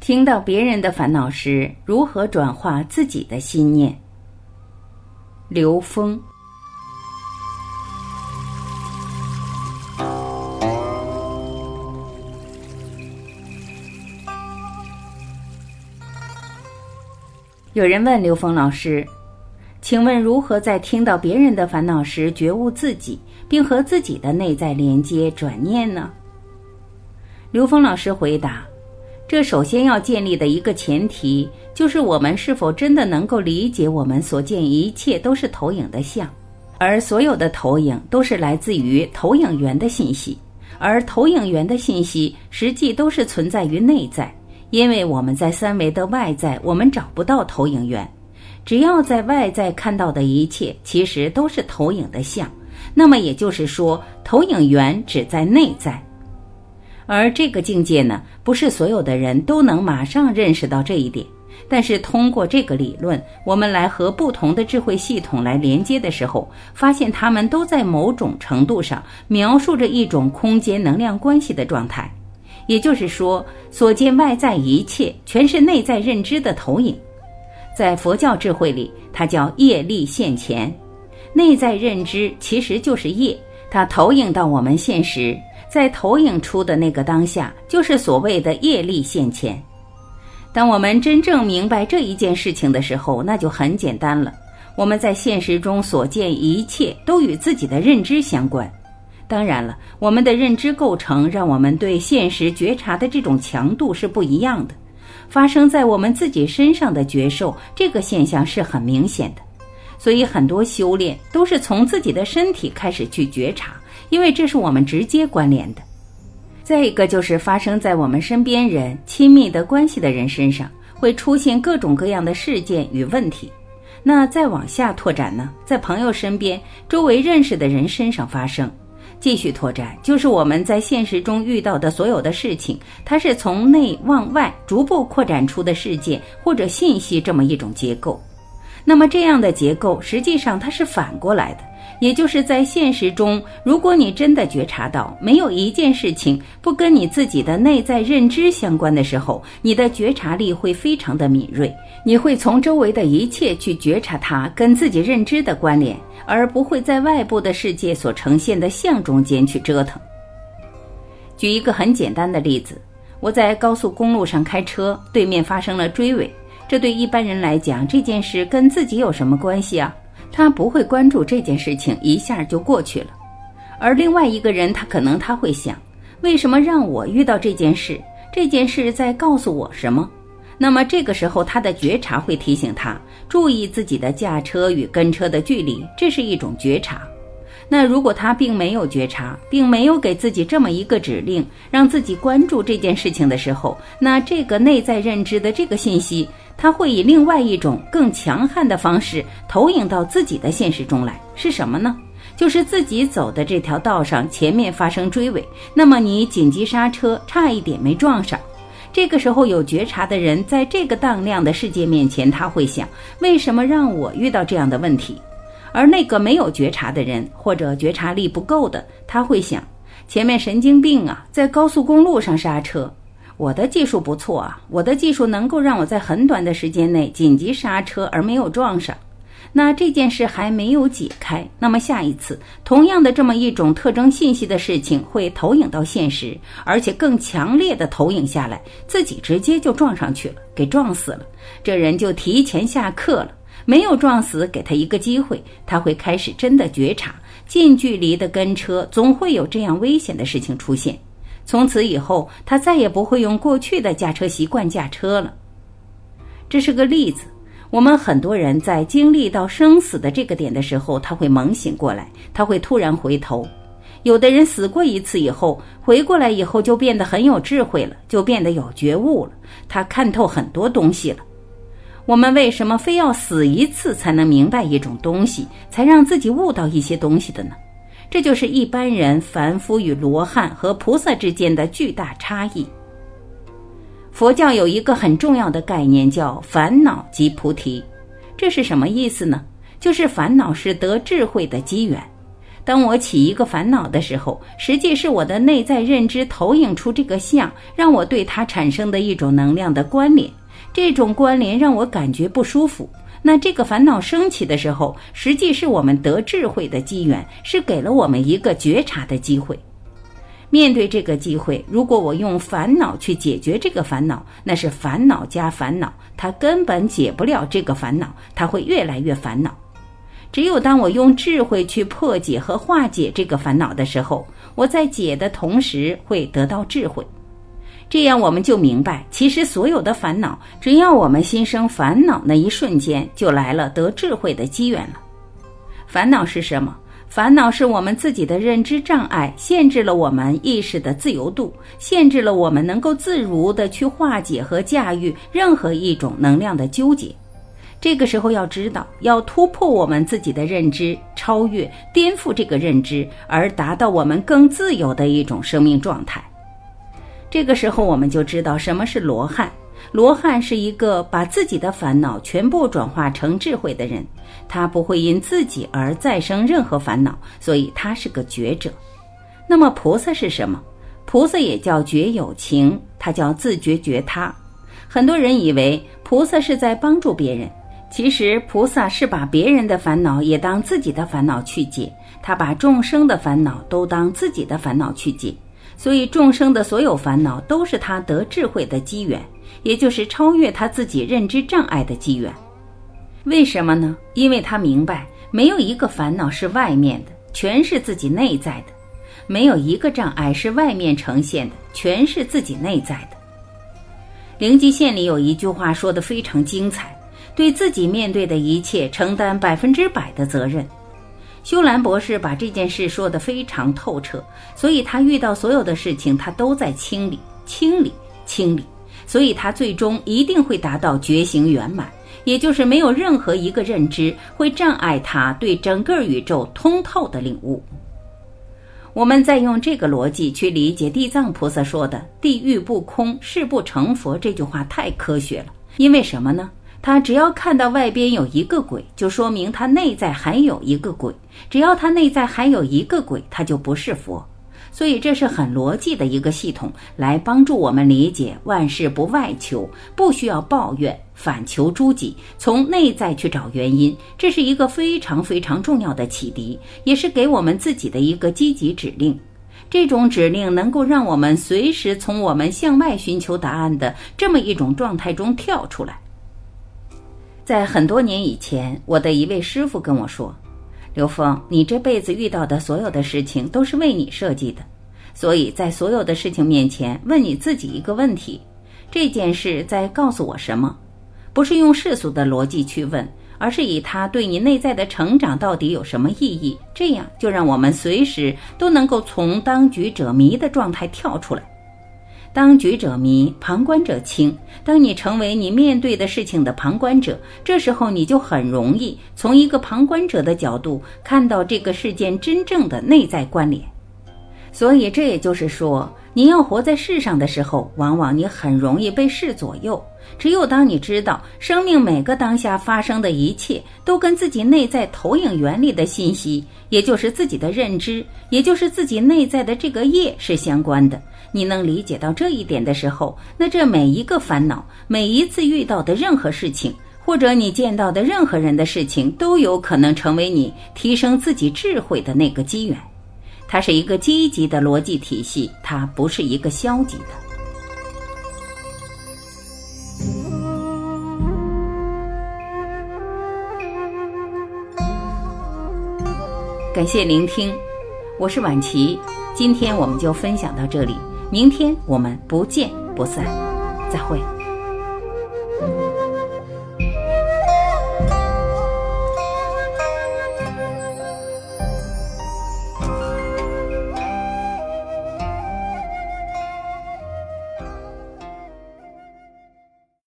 听到别人的烦恼时，如何转化自己的心念？刘峰。有人问刘峰老师：“请问如何在听到别人的烦恼时觉悟自己，并和自己的内在连接转念呢？”刘峰老师回答。这首先要建立的一个前提，就是我们是否真的能够理解，我们所见一切都是投影的像，而所有的投影都是来自于投影源的信息，而投影源的信息实际都是存在于内在，因为我们在三维的外在，我们找不到投影源，只要在外在看到的一切，其实都是投影的像，那么也就是说，投影源只在内在。而这个境界呢，不是所有的人都能马上认识到这一点。但是通过这个理论，我们来和不同的智慧系统来连接的时候，发现他们都在某种程度上描述着一种空间能量关系的状态。也就是说，所见外在一切全是内在认知的投影。在佛教智慧里，它叫业力现前。内在认知其实就是业，它投影到我们现实。在投影出的那个当下，就是所谓的业力现前。当我们真正明白这一件事情的时候，那就很简单了。我们在现实中所见一切，都与自己的认知相关。当然了，我们的认知构成让我们对现实觉察的这种强度是不一样的。发生在我们自己身上的觉受，这个现象是很明显的。所以，很多修炼都是从自己的身体开始去觉察。因为这是我们直接关联的。再一个就是发生在我们身边人、亲密的关系的人身上，会出现各种各样的事件与问题。那再往下拓展呢，在朋友身边、周围认识的人身上发生，继续拓展，就是我们在现实中遇到的所有的事情，它是从内往外逐步扩展出的事件或者信息这么一种结构。那么这样的结构，实际上它是反过来的。也就是在现实中，如果你真的觉察到没有一件事情不跟你自己的内在认知相关的时候，你的觉察力会非常的敏锐，你会从周围的一切去觉察它跟自己认知的关联，而不会在外部的世界所呈现的像中间去折腾。举一个很简单的例子，我在高速公路上开车，对面发生了追尾，这对一般人来讲，这件事跟自己有什么关系啊？他不会关注这件事情，一下就过去了。而另外一个人，他可能他会想：为什么让我遇到这件事？这件事在告诉我什么？那么这个时候，他的觉察会提醒他注意自己的驾车与跟车的距离，这是一种觉察。那如果他并没有觉察，并没有给自己这么一个指令，让自己关注这件事情的时候，那这个内在认知的这个信息。他会以另外一种更强悍的方式投影到自己的现实中来，是什么呢？就是自己走的这条道上前面发生追尾，那么你紧急刹车，差一点没撞上。这个时候有觉察的人，在这个当量的世界面前，他会想：为什么让我遇到这样的问题？而那个没有觉察的人，或者觉察力不够的，他会想：前面神经病啊，在高速公路上刹车。我的技术不错啊，我的技术能够让我在很短的时间内紧急刹车而没有撞上。那这件事还没有解开，那么下一次同样的这么一种特征信息的事情会投影到现实，而且更强烈的投影下来，自己直接就撞上去了，给撞死了。这人就提前下课了，没有撞死，给他一个机会，他会开始真的觉察，近距离的跟车总会有这样危险的事情出现。从此以后，他再也不会用过去的驾车习惯驾车了。这是个例子。我们很多人在经历到生死的这个点的时候，他会猛醒过来，他会突然回头。有的人死过一次以后，回过来以后就变得很有智慧了，就变得有觉悟了。他看透很多东西了。我们为什么非要死一次才能明白一种东西，才让自己悟到一些东西的呢？这就是一般人凡夫与罗汉和菩萨之间的巨大差异。佛教有一个很重要的概念，叫烦恼即菩提。这是什么意思呢？就是烦恼是得智慧的机缘。当我起一个烦恼的时候，实际是我的内在认知投影出这个像，让我对它产生的一种能量的关联。这种关联让我感觉不舒服。那这个烦恼升起的时候，实际是我们得智慧的机缘，是给了我们一个觉察的机会。面对这个机会，如果我用烦恼去解决这个烦恼，那是烦恼加烦恼，它根本解不了这个烦恼，它会越来越烦恼。只有当我用智慧去破解和化解这个烦恼的时候，我在解的同时会得到智慧。这样我们就明白，其实所有的烦恼，只要我们心生烦恼那一瞬间，就来了得智慧的机缘了。烦恼是什么？烦恼是我们自己的认知障碍，限制了我们意识的自由度，限制了我们能够自如的去化解和驾驭任何一种能量的纠结。这个时候要知道，要突破我们自己的认知，超越、颠覆这个认知，而达到我们更自由的一种生命状态。这个时候，我们就知道什么是罗汉。罗汉是一个把自己的烦恼全部转化成智慧的人，他不会因自己而再生任何烦恼，所以他是个觉者。那么菩萨是什么？菩萨也叫觉有情，他叫自觉觉他。很多人以为菩萨是在帮助别人，其实菩萨是把别人的烦恼也当自己的烦恼去解，他把众生的烦恼都当自己的烦恼去解。所以，众生的所有烦恼都是他得智慧的机缘，也就是超越他自己认知障碍的机缘。为什么呢？因为他明白，没有一个烦恼是外面的，全是自己内在的；没有一个障碍是外面呈现的，全是自己内在的。灵吉县里有一句话说的非常精彩：对自己面对的一切承担百分之百的责任。修兰博士把这件事说得非常透彻，所以他遇到所有的事情，他都在清理、清理、清理，所以他最终一定会达到觉醒圆满，也就是没有任何一个认知会障碍他对整个宇宙通透的领悟。我们再用这个逻辑去理解地藏菩萨说的“地狱不空，誓不成佛”这句话，太科学了。因为什么呢？他只要看到外边有一个鬼，就说明他内在还有一个鬼。只要他内在还有一个鬼，他就不是佛。所以这是很逻辑的一个系统，来帮助我们理解万事不外求，不需要抱怨，反求诸己，从内在去找原因。这是一个非常非常重要的启迪，也是给我们自己的一个积极指令。这种指令能够让我们随时从我们向外寻求答案的这么一种状态中跳出来。在很多年以前，我的一位师傅跟我说：“刘峰，你这辈子遇到的所有的事情都是为你设计的，所以在所有的事情面前，问你自己一个问题：这件事在告诉我什么？不是用世俗的逻辑去问，而是以它对你内在的成长到底有什么意义？这样就让我们随时都能够从当局者迷的状态跳出来。”当局者迷，旁观者清。当你成为你面对的事情的旁观者，这时候你就很容易从一个旁观者的角度看到这个事件真正的内在关联。所以，这也就是说，你要活在世上的时候，往往你很容易被事左右。只有当你知道生命每个当下发生的一切都跟自己内在投影原理的信息，也就是自己的认知，也就是自己内在的这个业是相关的。你能理解到这一点的时候，那这每一个烦恼，每一次遇到的任何事情，或者你见到的任何人的事情，都有可能成为你提升自己智慧的那个机缘。它是一个积极的逻辑体系，它不是一个消极的。感谢聆听，我是晚琪，今天我们就分享到这里。明天我们不见不散，再会。